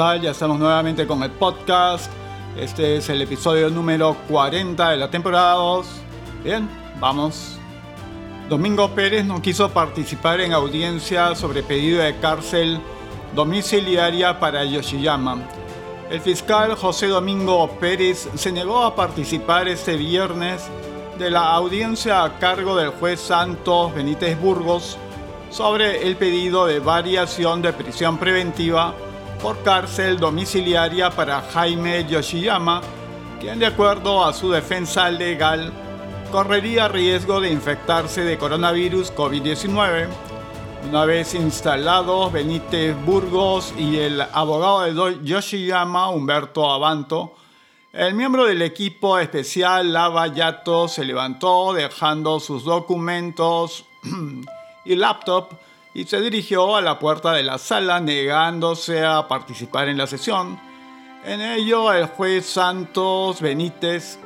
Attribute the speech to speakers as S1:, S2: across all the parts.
S1: tal? Ya estamos nuevamente con el podcast. Este es el episodio número 40 de la temporada 2. Bien, vamos. Domingo Pérez no quiso participar en audiencia sobre pedido de cárcel domiciliaria para Yoshiyama. El fiscal José Domingo Pérez se negó a participar este viernes de la audiencia a cargo del juez Santos Benítez Burgos sobre el pedido de variación de prisión preventiva por cárcel domiciliaria para Jaime Yoshiyama, quien de acuerdo a su defensa legal correría riesgo de infectarse de coronavirus COVID-19. Una vez instalados, Benítez Burgos y el abogado de Yoshiyama, Humberto Abanto, el miembro del equipo especial Lava Yato se levantó dejando sus documentos y laptop y se dirigió a la puerta de la sala negándose a participar en la sesión. En ello, el juez Santos Benítez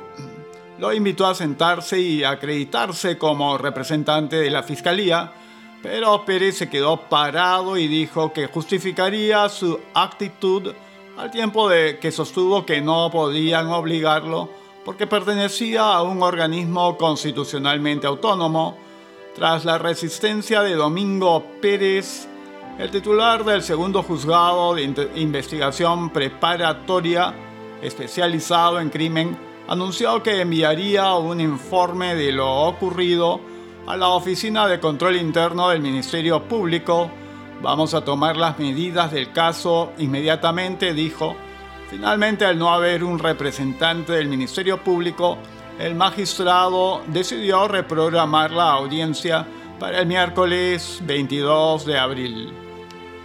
S1: lo invitó a sentarse y acreditarse como representante de la fiscalía, pero Pérez se quedó parado y dijo que justificaría su actitud al tiempo de que sostuvo que no podían obligarlo porque pertenecía a un organismo constitucionalmente autónomo tras la resistencia de Domingo Pérez, el titular del segundo juzgado de investigación preparatoria especializado en crimen anunció que enviaría un informe de lo ocurrido a la Oficina de Control Interno del Ministerio Público. Vamos a tomar las medidas del caso inmediatamente, dijo. Finalmente, al no haber un representante del Ministerio Público, el magistrado decidió reprogramar la audiencia para el miércoles 22 de abril.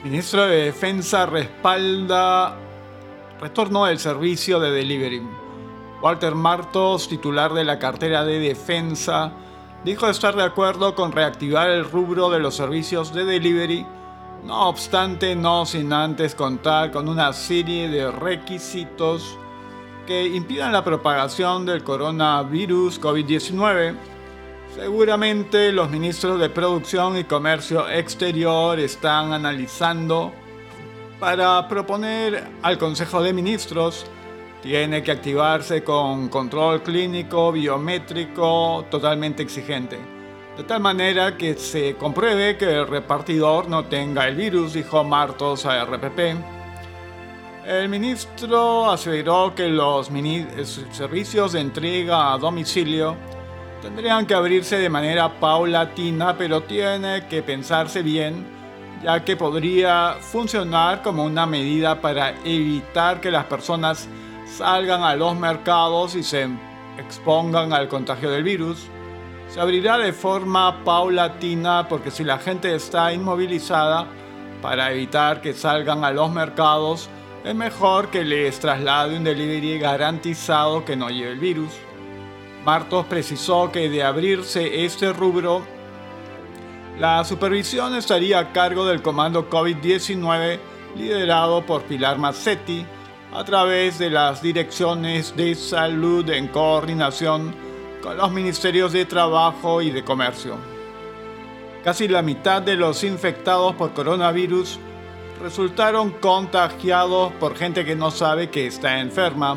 S1: ministro de Defensa respalda retorno del servicio de delivery. Walter Martos, titular de la cartera de defensa, dijo estar de acuerdo con reactivar el rubro de los servicios de delivery, no obstante no sin antes contar con una serie de requisitos que impidan la propagación del coronavirus COVID-19. Seguramente los ministros de Producción y Comercio Exterior están analizando para proponer al Consejo de Ministros tiene que activarse con control clínico biométrico totalmente exigente. De tal manera que se compruebe que el repartidor no tenga el virus, dijo Martos a RPP. El ministro aseguró que los eh, servicios de entrega a domicilio tendrían que abrirse de manera paulatina, pero tiene que pensarse bien, ya que podría funcionar como una medida para evitar que las personas salgan a los mercados y se expongan al contagio del virus. Se abrirá de forma paulatina porque si la gente está inmovilizada, para evitar que salgan a los mercados, es mejor que les traslade un delivery garantizado que no lleve el virus. Martos precisó que de abrirse este rubro, la supervisión estaría a cargo del comando COVID-19 liderado por Pilar Mazzetti a través de las direcciones de salud en coordinación con los ministerios de Trabajo y de Comercio. Casi la mitad de los infectados por coronavirus resultaron contagiados por gente que no sabe que está enferma.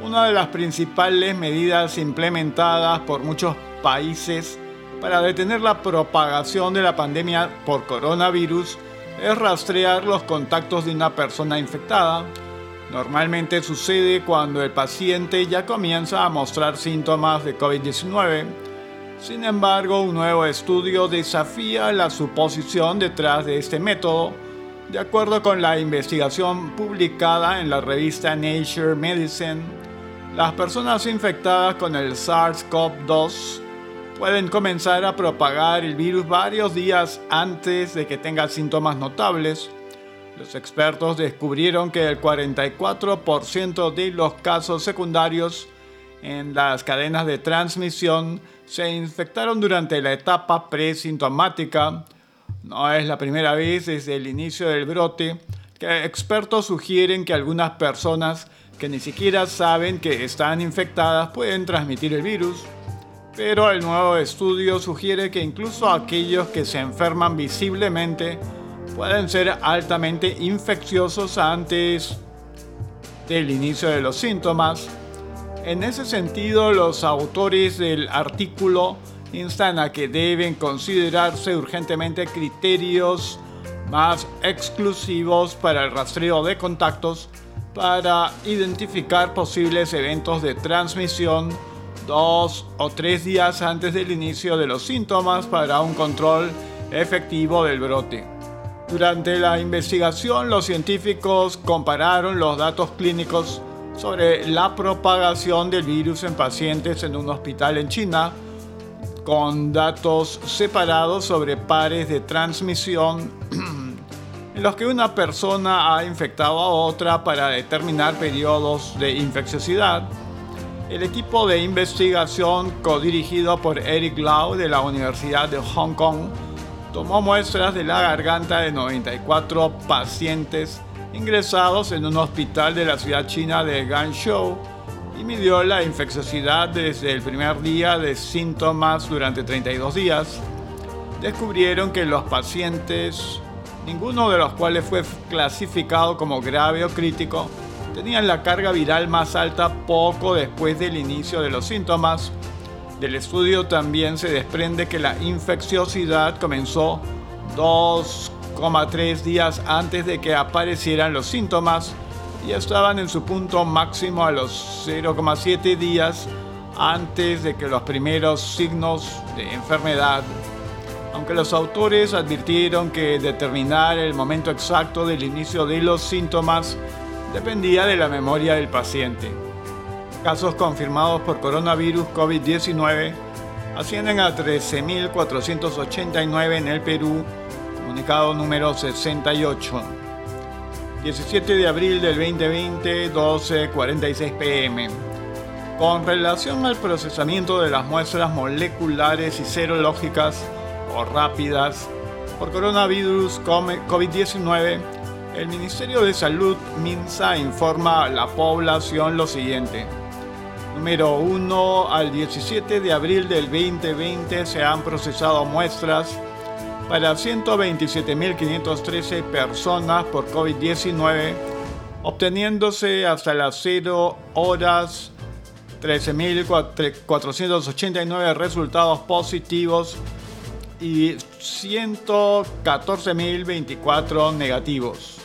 S1: Una de las principales medidas implementadas por muchos países para detener la propagación de la pandemia por coronavirus es rastrear los contactos de una persona infectada. Normalmente sucede cuando el paciente ya comienza a mostrar síntomas de COVID-19. Sin embargo, un nuevo estudio desafía la suposición detrás de este método de acuerdo con la investigación publicada en la revista Nature Medicine, las personas infectadas con el SARS-CoV-2 pueden comenzar a propagar el virus varios días antes de que tenga síntomas notables. Los expertos descubrieron que el 44% de los casos secundarios en las cadenas de transmisión se infectaron durante la etapa presintomática, no es la primera vez desde el inicio del brote que expertos sugieren que algunas personas que ni siquiera saben que están infectadas pueden transmitir el virus. Pero el nuevo estudio sugiere que incluso aquellos que se enferman visiblemente pueden ser altamente infecciosos antes del inicio de los síntomas. En ese sentido, los autores del artículo instan a que deben considerarse urgentemente criterios más exclusivos para el rastreo de contactos para identificar posibles eventos de transmisión dos o tres días antes del inicio de los síntomas para un control efectivo del brote. Durante la investigación, los científicos compararon los datos clínicos sobre la propagación del virus en pacientes en un hospital en China con datos separados sobre pares de transmisión en los que una persona ha infectado a otra para determinar periodos de infecciosidad. El equipo de investigación codirigido por Eric Lau de la Universidad de Hong Kong tomó muestras de la garganta de 94 pacientes ingresados en un hospital de la ciudad china de Ganzhou y midió la infecciosidad desde el primer día de síntomas durante 32 días. Descubrieron que los pacientes, ninguno de los cuales fue clasificado como grave o crítico, tenían la carga viral más alta poco después del inicio de los síntomas del estudio también se desprende que la infecciosidad comenzó 2,3 días antes de que aparecieran los síntomas y estaban en su punto máximo a los 0,7 días antes de que los primeros signos de enfermedad. Aunque los autores advirtieron que determinar el momento exacto del inicio de los síntomas dependía de la memoria del paciente casos confirmados por coronavirus COVID-19 ascienden a 13.489 en el Perú, comunicado número 68. 17 de abril del 2020, 12.46 pm. Con relación al procesamiento de las muestras moleculares y serológicas o rápidas por coronavirus COVID-19, el Ministerio de Salud MINSA informa a la población lo siguiente. Número 1 al 17 de abril del 2020 se han procesado muestras para 127.513 personas por COVID-19, obteniéndose hasta las 0 horas 13.489 resultados positivos y 114.024 negativos.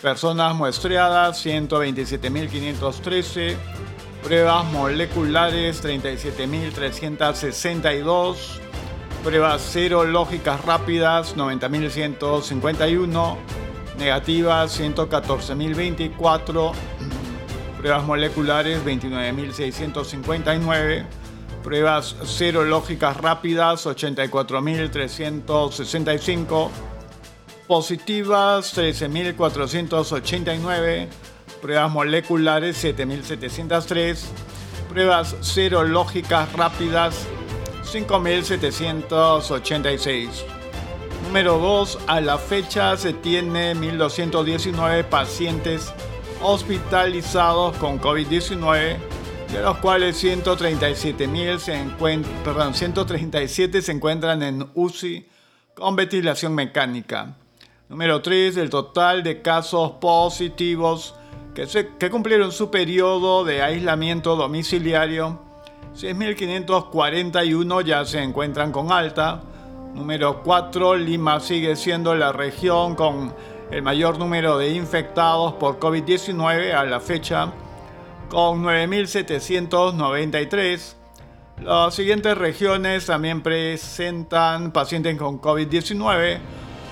S1: Personas muestreadas 127.513 pruebas moleculares 37.362, pruebas serológicas rápidas 90.151, negativas 114.064, pruebas moleculares 29.659, pruebas serológicas rápidas 84.365, positivas 13.489, pruebas moleculares 7703, pruebas serológicas rápidas 5786. Número 2. A la fecha se tiene 1219 pacientes hospitalizados con COVID-19, de los cuales 137, se perdón, 137 se encuentran en UCI con ventilación mecánica. Número 3. El total de casos positivos que, cumplieron su periodo de aislamiento domiciliario. 6.541 ya se encuentran con alta. Número 4, Lima sigue siendo la región con el mayor número de infectados por COVID-19 a la fecha, con 9.793. Las siguientes regiones también presentan pacientes con COVID-19.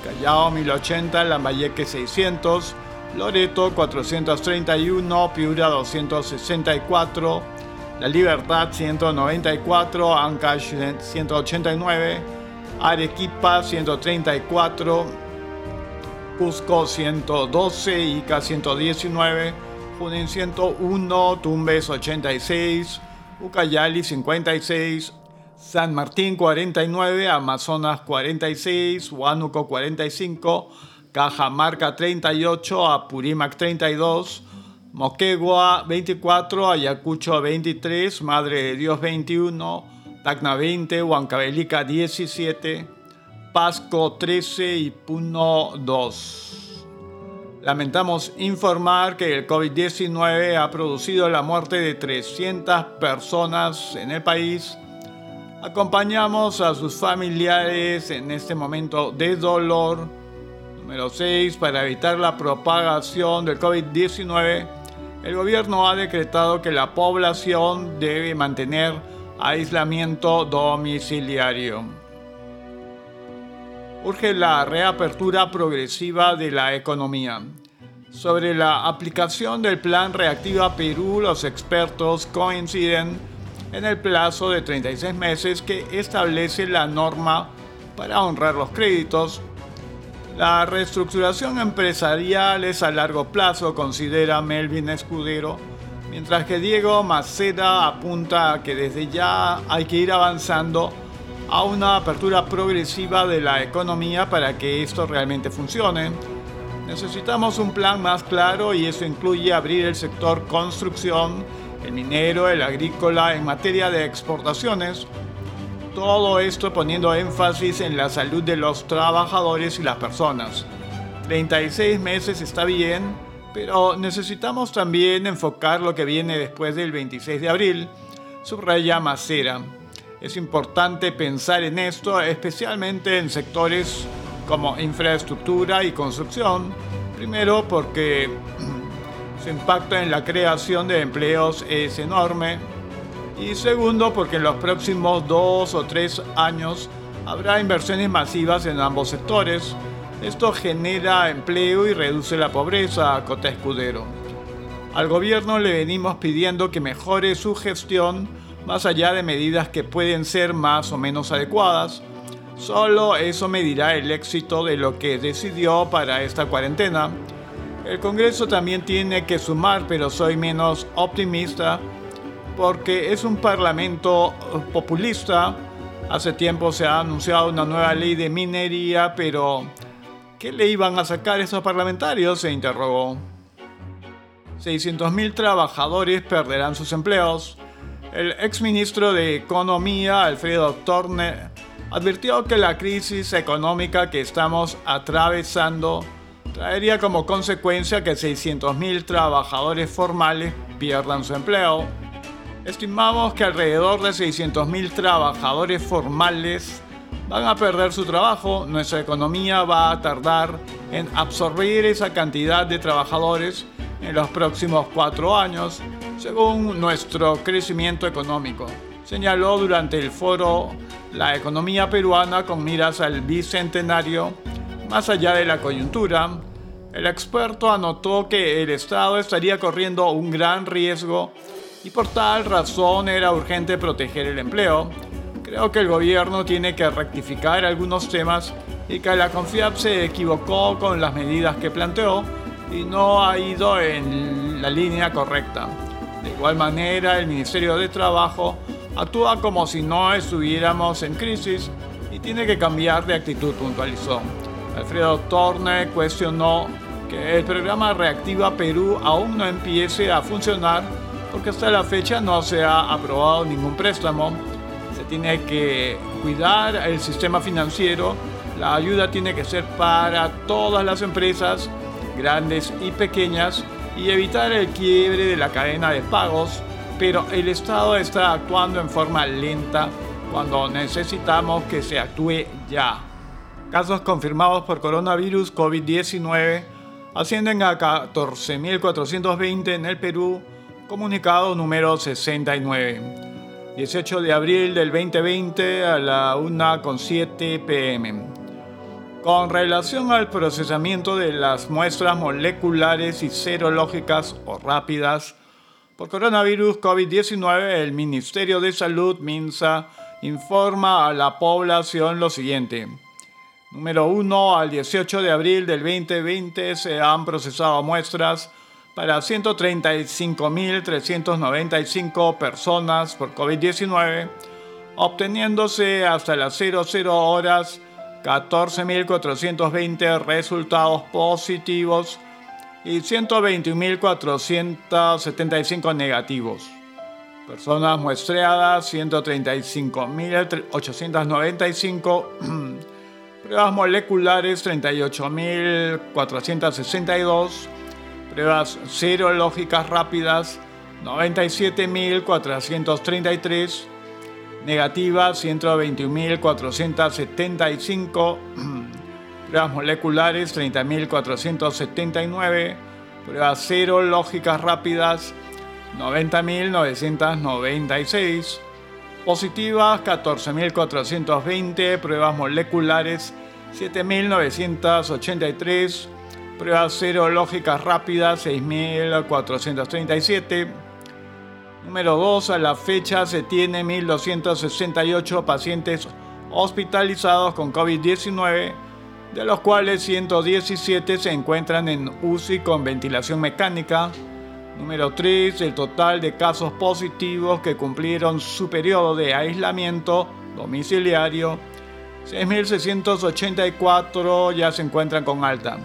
S1: Callao 1080, Lambayeque 600, Loreto 431, Piura 264, La Libertad 194, Ancash 189, Arequipa 134, Cusco 112, Ica 119, Junín 101, Tumbes 86, Ucayali 56, San Martín 49, Amazonas 46, Huánuco 45, Cajamarca 38, Apurímac 32, Moquegua 24, Ayacucho 23, Madre de Dios 21, Tacna 20, Huancavelica 17, Pasco 13 y Puno 2. Lamentamos informar que el COVID-19 ha producido la muerte de 300 personas en el país. Acompañamos a sus familiares en este momento de dolor. Número 6. Para evitar la propagación del COVID-19, el gobierno ha decretado que la población debe mantener aislamiento domiciliario urge la reapertura progresiva de la economía. Sobre la aplicación del plan Reactiva Perú, los expertos coinciden en el plazo de 36 meses que establece la norma para honrar los créditos. La reestructuración empresarial es a largo plazo, considera Melvin Escudero, mientras que Diego Maceda apunta a que desde ya hay que ir avanzando a una apertura progresiva de la economía para que esto realmente funcione. Necesitamos un plan más claro y eso incluye abrir el sector construcción, el minero, el agrícola en materia de exportaciones. Todo esto poniendo énfasis en la salud de los trabajadores y las personas. 36 meses está bien, pero necesitamos también enfocar lo que viene después del 26 de abril, subraya Macera. Es importante pensar en esto, especialmente en sectores como infraestructura y construcción. Primero porque su impacto en la creación de empleos es enorme. Y segundo porque en los próximos dos o tres años habrá inversiones masivas en ambos sectores. Esto genera empleo y reduce la pobreza, Cota Escudero. Al gobierno le venimos pidiendo que mejore su gestión más allá de medidas que pueden ser más o menos adecuadas. Solo eso medirá el éxito de lo que decidió para esta cuarentena. El Congreso también tiene que sumar, pero soy menos optimista porque es un parlamento populista. Hace tiempo se ha anunciado una nueva ley de minería, pero ¿qué le iban a sacar esos parlamentarios? se interrogó. 600.000 trabajadores perderán sus empleos. El exministro de Economía, Alfredo Torne, advirtió que la crisis económica que estamos atravesando traería como consecuencia que 600.000 trabajadores formales pierdan su empleo. Estimamos que alrededor de 600.000 trabajadores formales van a perder su trabajo. Nuestra economía va a tardar en absorber esa cantidad de trabajadores en los próximos cuatro años según nuestro crecimiento económico. Señaló durante el foro la economía peruana con miras al bicentenario, más allá de la coyuntura. El experto anotó que el Estado estaría corriendo un gran riesgo y por tal razón era urgente proteger el empleo. Creo que el gobierno tiene que rectificar algunos temas y que la CONFIAP se equivocó con las medidas que planteó y no ha ido en la línea correcta. De igual manera, el Ministerio de Trabajo actúa como si no estuviéramos en crisis y tiene que cambiar de actitud, puntualizó. Alfredo Torne cuestionó que el programa Reactiva Perú aún no empiece a funcionar porque hasta la fecha no se ha aprobado ningún préstamo. Se tiene que cuidar el sistema financiero. La ayuda tiene que ser para todas las empresas, grandes y pequeñas, y evitar el quiebre de la cadena de pagos, pero el Estado está actuando en forma lenta cuando necesitamos que se actúe ya. Casos confirmados por coronavirus COVID-19 ascienden a 14.420 en el Perú, comunicado número 69. 18 de abril del 2020 a la 1.7 pm. Con relación al procesamiento de las muestras moleculares y serológicas o rápidas por coronavirus COVID-19, el Ministerio de Salud, MINSA, informa a la población lo siguiente. Número 1. Al 18 de abril del 2020 se han procesado muestras para 135.395 personas por COVID-19, obteniéndose hasta las 00 horas 14.420 resultados positivos y 121.475 negativos. Personas muestreadas 135.895, Pruebas moleculares 38.462. Pruebas serológicas rápidas 97.433. Negativas 121.475. Pruebas moleculares 30.479. Pruebas serológicas rápidas 90.996 positivas 14.420, pruebas moleculares 7.983, pruebas serológicas rápidas 6.437. Número 2, a la fecha se tiene 1.268 pacientes hospitalizados con COVID-19, de los cuales 117 se encuentran en UCI con ventilación mecánica, Número 3. El total de casos positivos que cumplieron su periodo de aislamiento domiciliario. 6.684 ya se encuentran con alta.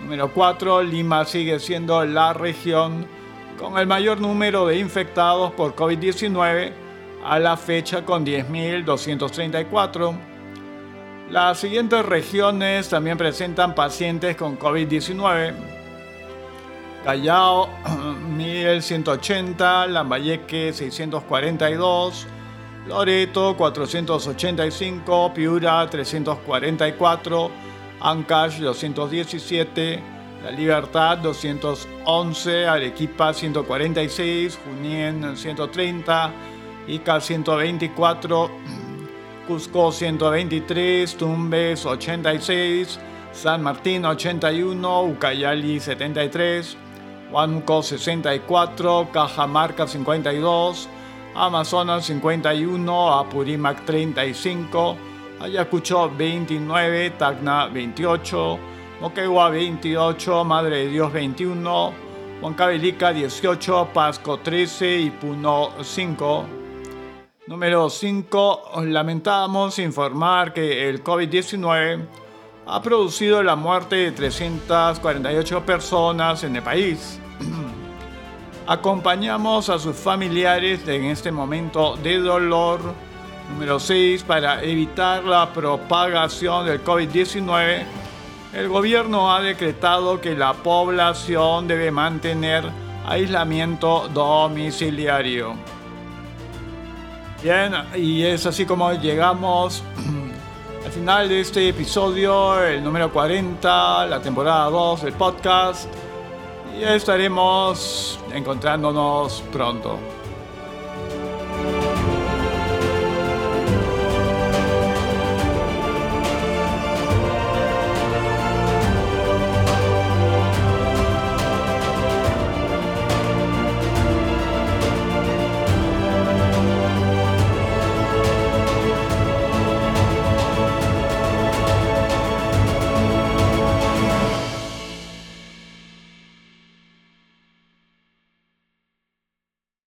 S1: Número 4. Lima sigue siendo la región con el mayor número de infectados por COVID-19 a la fecha con 10.234. Las siguientes regiones también presentan pacientes con COVID-19. Callao 1180, Lambayeque 642, Loreto 485, Piura 344, Ancash 217, La Libertad 211, Arequipa 146, Junien 130, Ica 124, Cusco 123, Tumbes 86, San Martín 81, Ucayali 73, Huánuco 64, Cajamarca 52, Amazonas 51, Apurímac 35, Ayacucho 29, Tacna 28, Moquegua 28, Madre de Dios 21, Huancavelica 18, Pasco 13 y Puno 5. Número 5. Lamentamos informar que el COVID-19 ha producido la muerte de 348 personas en el país. Acompañamos a sus familiares en este momento de dolor. Número 6. Para evitar la propagación del COVID-19, el gobierno ha decretado que la población debe mantener aislamiento domiciliario. Bien, y es así como llegamos al final de este episodio, el número 40, la temporada 2 del podcast. Y estaremos encontrándonos pronto.